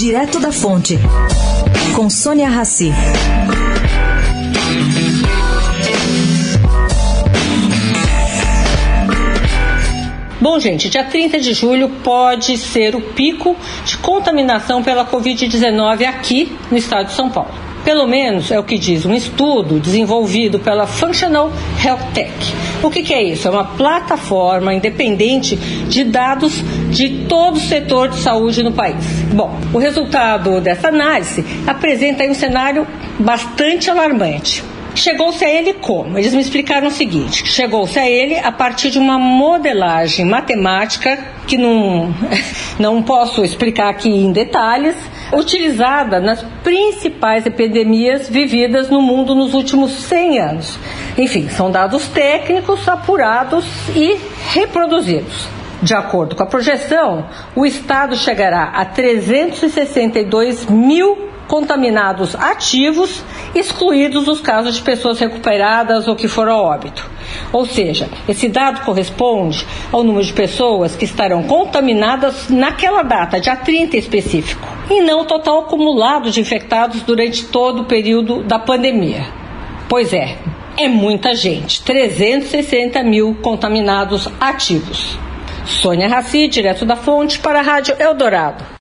Direto da Fonte, com Sônia Rassi. Bom, gente, dia 30 de julho pode ser o pico de contaminação pela Covid-19 aqui no estado de São Paulo. Pelo menos é o que diz um estudo desenvolvido pela Functional Health Tech. O que, que, é isso? É uma plataforma independente de dados de todo o setor de saúde no país. Bom, o resultado dessa análise apresenta um cenário bastante alarmante. Chegou-se a ele como? Eles me explicaram o seguinte: chegou-se a ele a partir de uma modelagem matemática que não, não posso explicar aqui em detalhes, utilizada nas principais epidemias vividas no mundo nos últimos 100 anos. Enfim, são dados técnicos apurados e reproduzidos. De acordo com a projeção, o Estado chegará a 362 mil contaminados ativos, excluídos os casos de pessoas recuperadas ou que foram a óbito. Ou seja, esse dado corresponde ao número de pessoas que estarão contaminadas naquela data, dia 30 específico, e não o total acumulado de infectados durante todo o período da pandemia. Pois é, é muita gente, 360 mil contaminados ativos. Sônia Raci, direto da fonte, para a Rádio Eldorado.